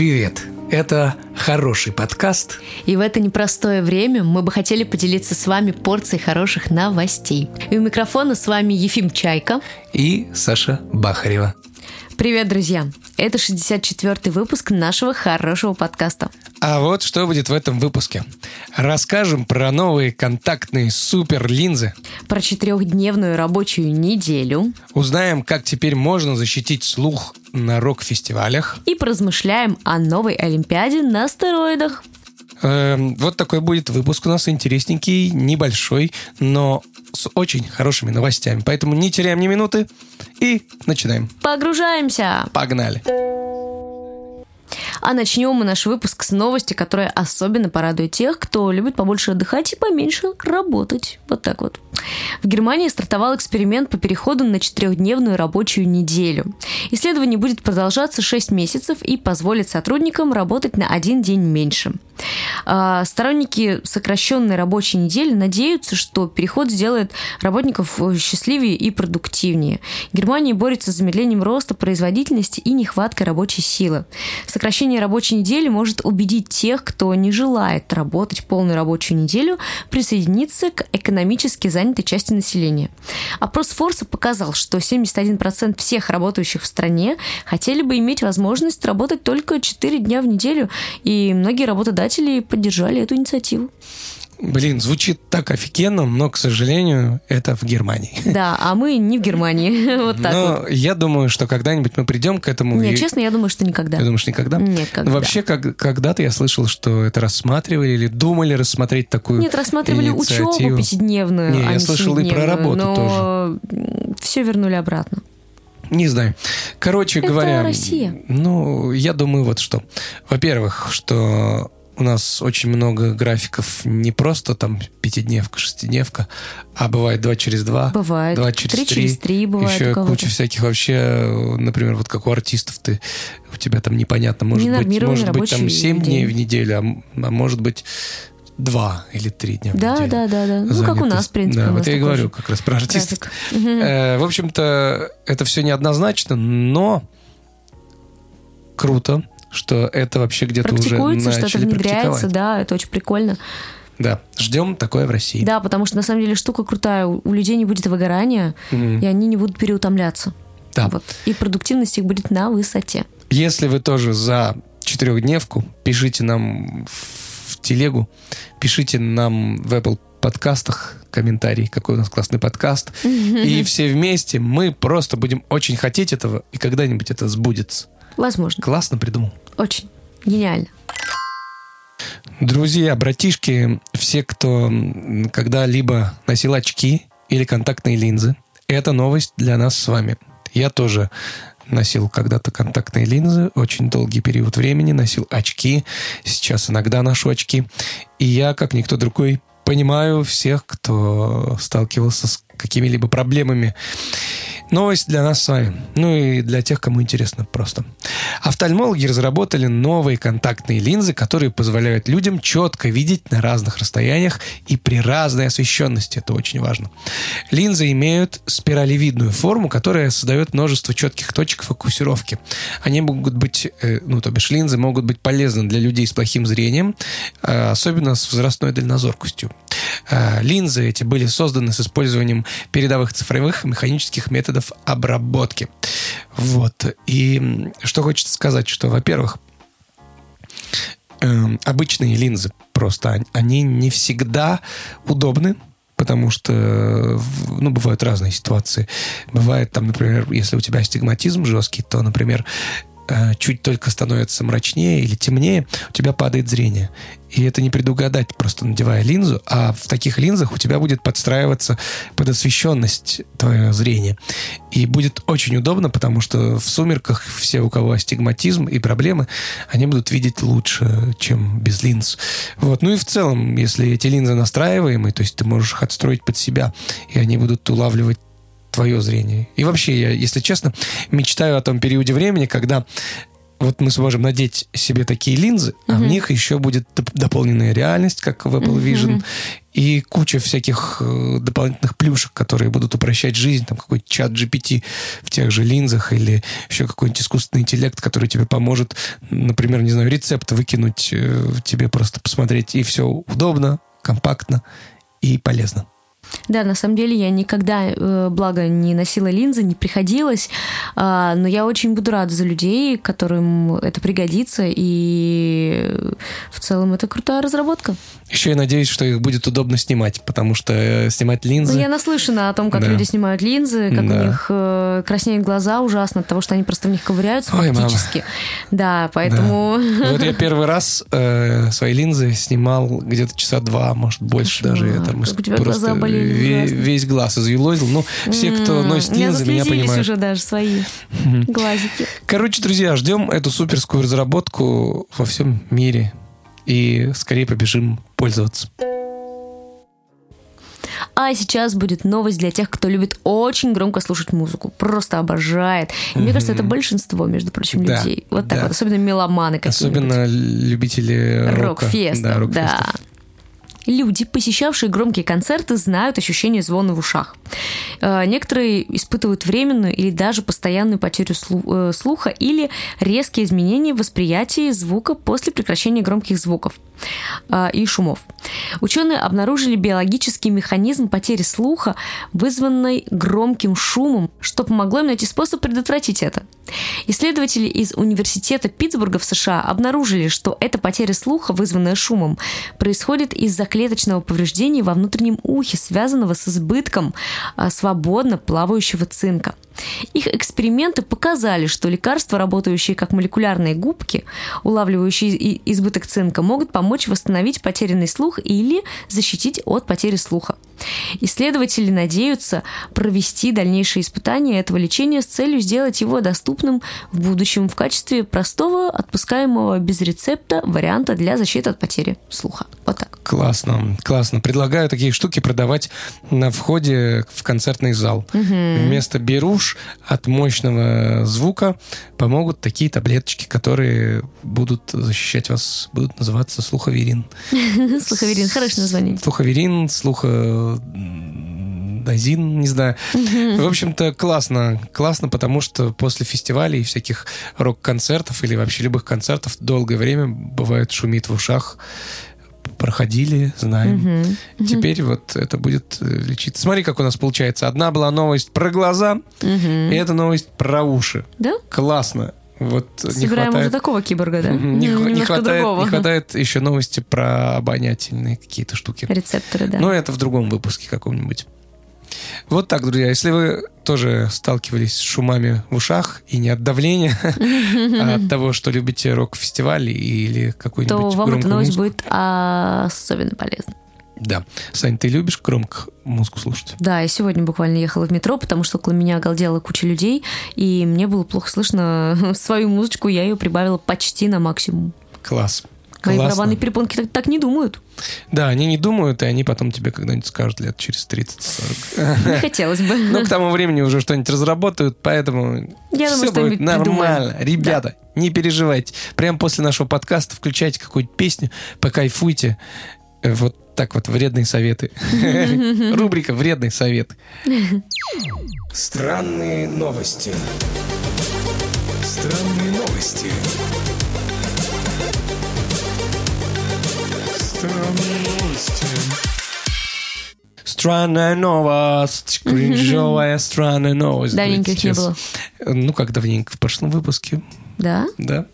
Привет! Это хороший подкаст. И в это непростое время мы бы хотели поделиться с вами порцией хороших новостей. И у микрофона с вами Ефим Чайка и Саша Бахарева. Привет, друзья! Это 64-й выпуск нашего хорошего подкаста. А вот что будет в этом выпуске. Расскажем про новые контактные супер-линзы. Про четырехдневную рабочую неделю. Узнаем, как теперь можно защитить слух на рок-фестивалях. И поразмышляем о новой Олимпиаде на стероидах. Эм, вот такой будет выпуск у нас интересненький, небольшой, но с очень хорошими новостями. Поэтому не теряем ни минуты и начинаем. Погружаемся. Погнали. А начнем мы наш выпуск с новости, которая особенно порадует тех, кто любит побольше отдыхать и поменьше работать. Вот так вот. В Германии стартовал эксперимент по переходу на четырехдневную рабочую неделю. Исследование будет продолжаться 6 месяцев и позволит сотрудникам работать на один день меньше. А, сторонники сокращенной рабочей недели надеются, что переход сделает работников счастливее и продуктивнее. Германия борется с замедлением роста производительности и нехваткой рабочей силы. Сокращение рабочей недели может убедить тех, кто не желает работать полную рабочую неделю, присоединиться к экономически занятой части населения. Опрос Форса показал, что 71% всех работающих в стране хотели бы иметь возможность работать только 4 дня в неделю, и многие работодатели поддержали эту инициативу. Блин, звучит так офигенно, но, к сожалению, это в Германии. Да, а мы не в Германии. вот так но вот. я думаю, что когда-нибудь мы придем к этому. Нет, и... честно, я думаю, что никогда. Ты думаешь, никогда? Нет, когда. Вообще, как, когда-то я слышал, что это рассматривали или думали рассмотреть такую Нет, рассматривали инициативу. учебу пятидневную, Не, а я не слышал и про работу но тоже. все вернули обратно. Не знаю. Короче Это говоря, Россия. ну, я думаю вот что. Во-первых, что у нас очень много графиков не просто там пятидневка, шестидневка, а бывает два через два. Бывает. Два через Три три. через три бывает Еще куча всяких вообще, например, вот как у артистов ты, у тебя там непонятно, может быть, Ненормированный может быть там семь дней в неделю, а, а может быть два или три дня в Да, неделю. да, да, да. Ну, как у нас, в принципе. Да, вот я и говорю же как раз про артистов. Э, В общем-то, это все неоднозначно, но круто, что это вообще где-то уже Практикуется, что это начали внедряется, практиковать. да, это очень прикольно. Да, ждем такое в России. Да, потому что на самом деле штука крутая. У людей не будет выгорания, Мгм. и они не будут переутомляться. Да. Вот. И продуктивность их будет на высоте. Если вы тоже за четырехдневку, пишите нам в телегу, пишите нам в Apple подкастах комментарий, какой у нас классный подкаст. И все вместе мы просто будем очень хотеть этого, и когда-нибудь это сбудется. Возможно. Классно придумал. Очень. Гениально. Друзья, братишки, все, кто когда-либо носил очки или контактные линзы, это новость для нас с вами. Я тоже носил когда-то контактные линзы, очень долгий период времени носил очки, сейчас иногда ношу очки. И я, как никто другой, понимаю всех, кто сталкивался с какими-либо проблемами. Новость для нас с вами. Ну и для тех, кому интересно просто. Офтальмологи разработали новые контактные линзы, которые позволяют людям четко видеть на разных расстояниях и при разной освещенности. Это очень важно. Линзы имеют спиралевидную форму, которая создает множество четких точек фокусировки. Они могут быть, э, ну, то бишь линзы могут быть полезны для людей с плохим зрением, э, особенно с возрастной дальнозоркостью. Э, Линзы эти были созданы с использованием передовых цифровых и механических методов обработки. Вот. И что хочется сказать, что, во-первых, эм, обычные линзы просто, они- они не всегда удобны, потому что, э, ну, бывают разные ситуации. Бывает там, например, если у тебя астигматизм жесткий, то, например, чуть только становится мрачнее или темнее, у тебя падает зрение. И это не предугадать, просто надевая линзу, а в таких линзах у тебя будет подстраиваться под освещенность твое зрение. И будет очень удобно, потому что в сумерках все, у кого астигматизм и проблемы, они будут видеть лучше, чем без линз. Вот. Ну и в целом, если эти линзы настраиваемые, то есть ты можешь их отстроить под себя, и они будут улавливать твое зрение. И вообще, я, если честно, мечтаю о том периоде времени, когда вот мы сможем надеть себе такие линзы, а в них еще будет доп- дополненная реальность, как в Apple Vision, и куча всяких э, дополнительных плюшек, которые будут упрощать жизнь, там какой-то чат GPT в тех же линзах или еще какой-нибудь искусственный интеллект, который тебе поможет, например, не знаю, рецепт выкинуть, э, тебе просто посмотреть, и все удобно, компактно и полезно. Да, на самом деле я никогда, э, благо, не носила линзы, не приходилось, а, но я очень буду рада за людей, которым это пригодится, и в целом это крутая разработка. Еще я надеюсь, что их будет удобно снимать, потому что э, снимать линзы... Ну, я наслышана о том, как Да. люди снимают линзы, как Да. у них э, краснеют глаза ужасно от того, что они просто в них ковыряются Ой, мама. фактически. Да, поэтому... Да. Вот я первый раз э, свои линзы снимал где-то часа два, может, больше Кошмар, даже. Я там как у тебя глаза болели ве- ужасно. весь глаз изъелозил. Ну, все, кто носит линзы, меня понимают. уже даже свои глазики. Короче, друзья, ждем эту суперскую разработку во всем мире. И скорее побежим пользоваться. А сейчас будет новость для тех, кто любит очень громко слушать музыку. Просто обожает. И мне кажется, это большинство, между прочим, Да, людей. Вот так да. вот. Особенно меломаны какие-нибудь. Особенно любители рока. Рок-фестов, Да, да. Люди, посещавшие громкие концерты, знают ощущение звона в ушах. Э, Некоторые испытывают временную или даже постоянную потерю э, слуха или резкие изменения в восприятии звука после прекращения громких звуков э, и шумов. Ученые обнаружили биологический механизм потери слуха, вызванный громким шумом, что помогло им найти способ предотвратить это. Исследователи из Университета Питтсбурга в США обнаружили, что эта потеря слуха, вызванная шумом, происходит из-за клеточного повреждения во внутреннем ухе, связанного с избытком а, свободно плавающего цинка. Их эксперименты показали, что лекарства, работающие как молекулярные губки, улавливающие избыток цинка, могут помочь восстановить потерянный слух или защитить от потери слуха. Исследователи надеются провести дальнейшие испытания этого лечения с целью сделать его доступным в будущем в качестве простого, отпускаемого без рецепта варианта для защиты от потери слуха. Вот так. Классно, классно. Предлагаю такие штуки продавать на входе в концертный зал. Вместо беруш от мощного звука помогут такие таблеточки, которые будут защищать вас, будут называться слуховерин. Слуховерин, хорошее название. Слуховерин, слухо... Дозин, не знаю. В общем-то, классно. Классно, потому что после фестивалей и всяких рок-концертов или вообще любых концертов долгое время бывает шумит в ушах. Проходили, знаем. Теперь вот это будет э, лечиться. Смотри, как у нас получается. Одна была новость про глаза, и эта новость про уши. Да? Классно. Вот не Собираем хватает... уже такого киборга, да? Не, не хватает, другого. не хватает еще новости про обонятельные какие-то штуки. Рецепторы, да. Но это в другом выпуске каком-нибудь. Вот так, друзья. Если вы тоже сталкивались с шумами в ушах, и не от давления, а от того, что любите рок-фестивали или какую-нибудь то вам эта громкую новость музыку. будет особенно полезна. Да. Сань, ты любишь громко музыку слушать? Да, я сегодня буквально ехала в метро, потому что около меня галдела куча людей, и мне было плохо слышно свою музычку, я ее прибавила почти на максимум. Класс. Мои Классно. барабанные перепонки так, так не думают. Да, они не думают, и они потом тебе когда-нибудь скажут лет через 30-40. Не хотелось бы. Ну, к тому времени уже что-нибудь разработают, поэтому Я все думаю, будет нормально. придумаем. Ребята, не переживайте. Прямо после нашего подкаста включайте какую-нибудь песню, покайфуйте. Вот так вот, вредные советы. Рубрика «Вредные советы». Странные новости. Странные новости. Странные новости. Странная новость, кринжовая странная новость. Давненько их не сейчас- Ну, как давненько? В прошлом выпуске, Да? да?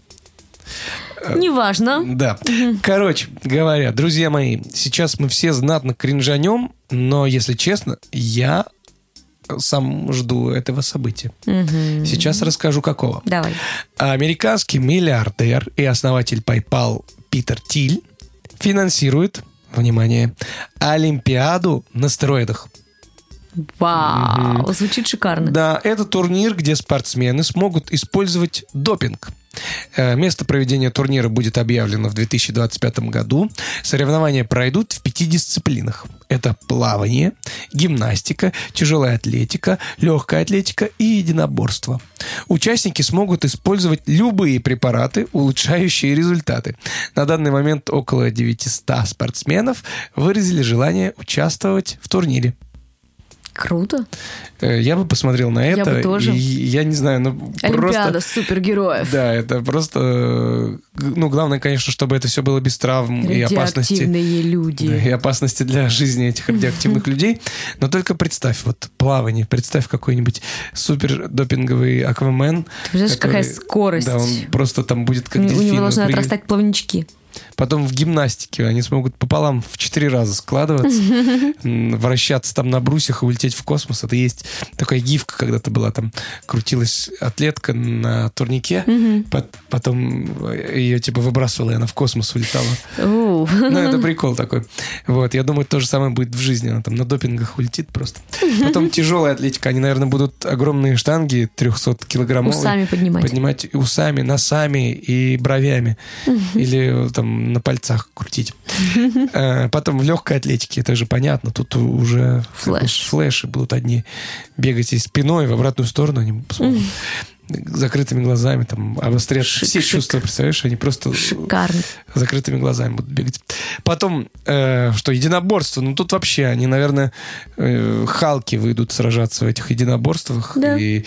Неважно. Да. Короче говоря, друзья мои, сейчас мы все знатно кринжанем, но, если честно, я сам жду этого события. Сейчас расскажу, какого. Давай. Американский миллиардер и основатель PayPal Питер Тиль финансирует, внимание, Олимпиаду на стероидах. Вау, звучит шикарно. Да, это турнир, где спортсмены смогут использовать допинг. Э, Место проведения турнира будет объявлено в 2025 году. Соревнования пройдут в пяти дисциплинах. Это плавание, гимнастика, тяжелая атлетика, легкая атлетика и единоборство. Участники смогут использовать любые препараты, улучшающие результаты. На данный момент около 900 спортсменов выразили желание участвовать в турнире. Круто. Э, Я бы посмотрел на это. бы тоже. И я не знаю, ну Олимпиада просто... супергероев. Да, это просто... э, Ну, главное, конечно, чтобы это все было без травм и опасности. Радиоактивные люди. Да, и опасности для жизни этих радиоактивных людей. Но только представь, вот плавание, представь какой-нибудь супер допинговый аквамен. Ты представляешь, какая скорость. Да, он просто там будет как у него должны отрастать плавнички. Потом в гимнастике они смогут пополам в четыре раза складываться, вращаться там на брусьях и улететь в космос. Это есть такая гифка, когда-то была там, крутилась атлетка на турнике, пот- потом ее типа выбрасывала, и она в космос улетала. Ну, это прикол такой. Вот, я думаю, то же самое будет в жизни. Она там на допингах улетит просто. Потом тяжелая атлетика. Они, наверное, будут огромные штанги 300-килограммовые. Усами поднимать. Поднимать усами, носами и бровями. Или там на пальцах крутить. Э, Потом в легкой атлетике, это же понятно. Тут уже Флэш. флеши будут одни бегать и спиной в обратную сторону. Они закрытыми глазами там обострять все Шик-шик. чувства, представляешь? Они просто Шикарно. закрытыми глазами будут бегать. Потом, э, что, единоборство. Ну, тут вообще они, наверное, э, халки выйдут сражаться в этих единоборствах. Да. И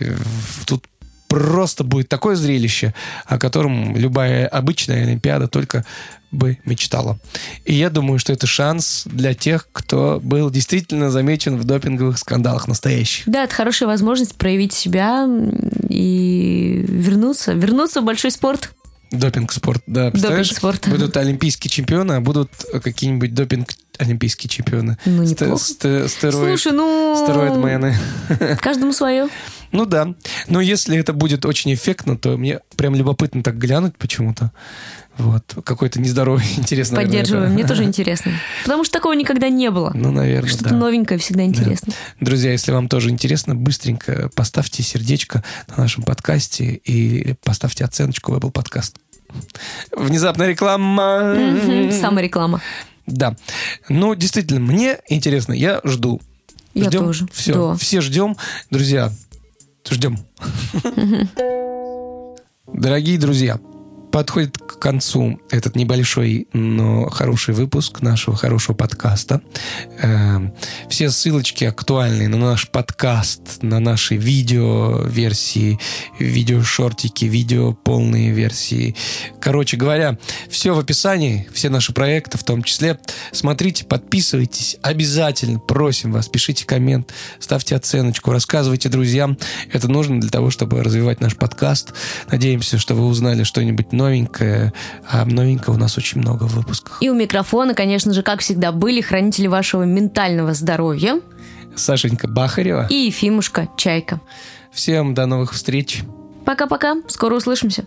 э, тут просто будет такое зрелище, о котором любая обычная Олимпиада только бы мечтала. И я думаю, что это шанс для тех, кто был действительно замечен в допинговых скандалах настоящих. Да, это хорошая возможность проявить себя и вернуться, вернуться в большой спорт. Допинг-спорт, да. Представляешь, Допинг-спорт. будут олимпийские чемпионы, а будут какие-нибудь допинг-олимпийские чемпионы. Ну, Сте- неплохо. сте- стероид- Слушай, ну... Стероидмены. Каждому свое. Ну да. Но если это будет очень эффектно, то мне прям любопытно так глянуть почему-то. Вот. Какой-то нездоровый, наверное, Поддерживаю. это. Мне тоже интересно. Потому что такого никогда не было. Ну, наверное, Что-то да. новенькое всегда интересно. Друзья, если вам тоже интересно, быстренько поставьте сердечко на нашем подкасте и поставьте оценочку в Apple Podcast. Внезапная реклама. Мгм. Самореклама. Да. Ну, действительно, мне интересно, я жду. Я Ждем? тоже. Все, Да. все ждем. Друзья, ждем. Дорогие друзья, подходит к концу этот небольшой, но хороший выпуск нашего хорошего подкаста. Эм, Все ссылочки актуальные на наш подкаст, на наши видео-версии, видео-шортики, видео полные версии. Короче говоря, все в описании, все наши проекты в том числе. Смотрите, подписывайтесь, обязательно просим вас, пишите коммент, ставьте оценочку, рассказывайте друзьям. Это нужно для того, чтобы развивать наш подкаст. Надеемся, что вы узнали что-нибудь новенькое, а новенького у нас очень много в выпусках. И у микрофона, конечно же, как всегда, были хранители вашего ментального здоровья Сашенька Бахарева. и Ефимушка Чайка. Всем до новых встреч. Пока-пока. Скоро услышимся.